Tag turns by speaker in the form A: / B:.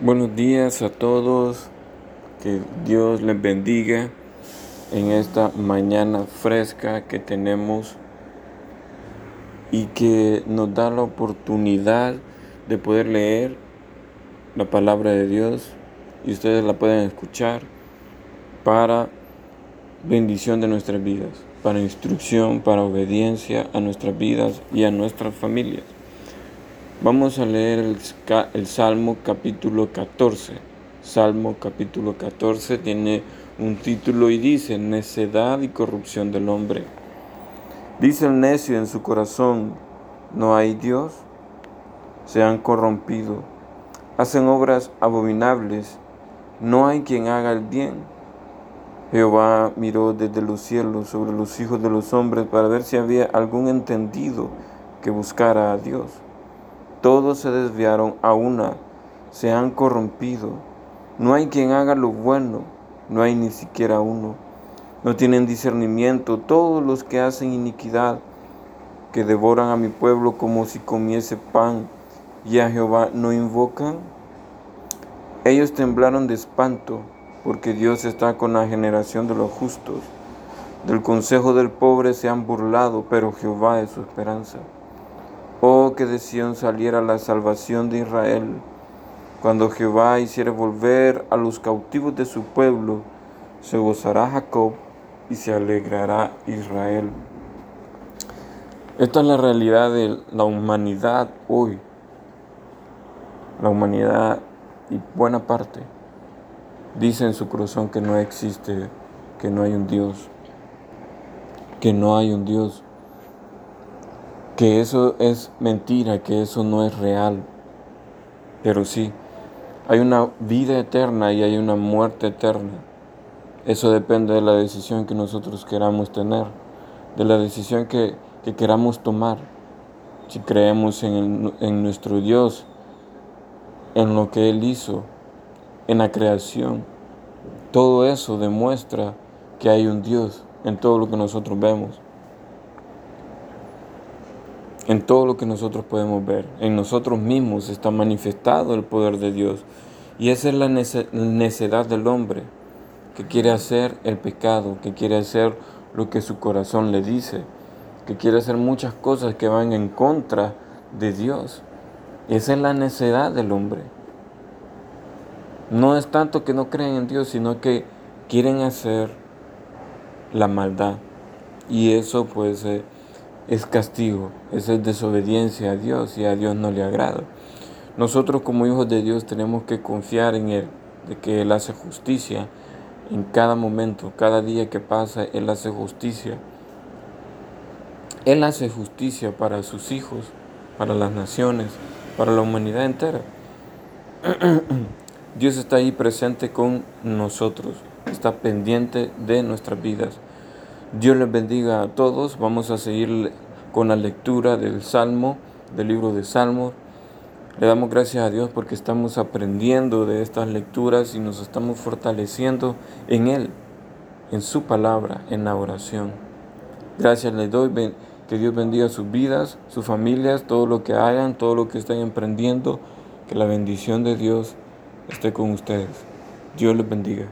A: Buenos días a todos, que Dios les bendiga en esta mañana fresca que tenemos y que nos da la oportunidad de poder leer la palabra de Dios y ustedes la pueden escuchar para bendición de nuestras vidas, para instrucción, para obediencia a nuestras vidas y a nuestras familias. Vamos a leer el, Salmo capítulo 14. Salmo capítulo 14 tiene un título y dice, necedad y corrupción del hombre. Dice el necio en su corazón, no hay Dios. Se han corrompido, hacen obras abominables, no hay quien haga el bien. Jehová miró desde los cielos sobre los hijos de los hombres para ver si había algún entendido que buscara a Dios todos se desviaron a una, se han corrompido. No hay quien haga lo bueno, no hay ni siquiera uno. No tienen discernimiento todos los que hacen iniquidad, que devoran a mi pueblo como si comiese pan, y a Jehová no invocan. Ellos temblaron de espanto, porque Dios está con la generación de los justos. Del consejo del pobre se han burlado, pero Jehová es su esperanza. Oh, que de Sión saliera la salvación de Israel, cuando Jehová hiciera volver a los cautivos de su pueblo, se gozará Jacob y se alegrará Israel. Esta es la realidad de la humanidad hoy. La humanidad y buena parte dice en su corazón que no existe, que no hay un Dios, que no hay un Dios que eso es mentira, que eso no es real. Pero sí, hay una vida eterna y hay una muerte eterna. Eso depende de la decisión que nosotros queramos tener, de la decisión que, queramos tomar. Si creemos en, en nuestro Dios, en lo que Él hizo, en la creación, todo eso demuestra que hay un Dios en todo lo que nosotros vemos en todo lo que nosotros podemos ver. En nosotros mismos está manifestado el poder de Dios. Y esa es la necedad del hombre, que quiere hacer el pecado, que quiere hacer lo que su corazón le dice, que quiere hacer muchas cosas que van en contra de Dios. Esa es la necedad del hombre. No es tanto que no creen en Dios, sino que quieren hacer la maldad. Y eso pues... Eh, es castigo, es desobediencia a Dios y a Dios no le agrada. Nosotros como hijos de Dios tenemos que confiar en Él, de que Él hace justicia en cada momento, cada día que pasa, Él hace justicia. Él hace justicia para sus hijos, para las naciones, para la humanidad entera. Dios está ahí presente con nosotros, está pendiente de nuestras vidas. Dios les bendiga a todos. Vamos a seguir con la lectura del Salmo, del libro de Salmos. Le damos gracias a Dios porque estamos aprendiendo de estas lecturas y nos estamos fortaleciendo en Él, en su palabra, en la oración. Gracias les doy, que Dios bendiga sus vidas, sus familias, todo lo que hagan, todo lo que estén emprendiendo, que la bendición de Dios esté con ustedes. Dios les bendiga.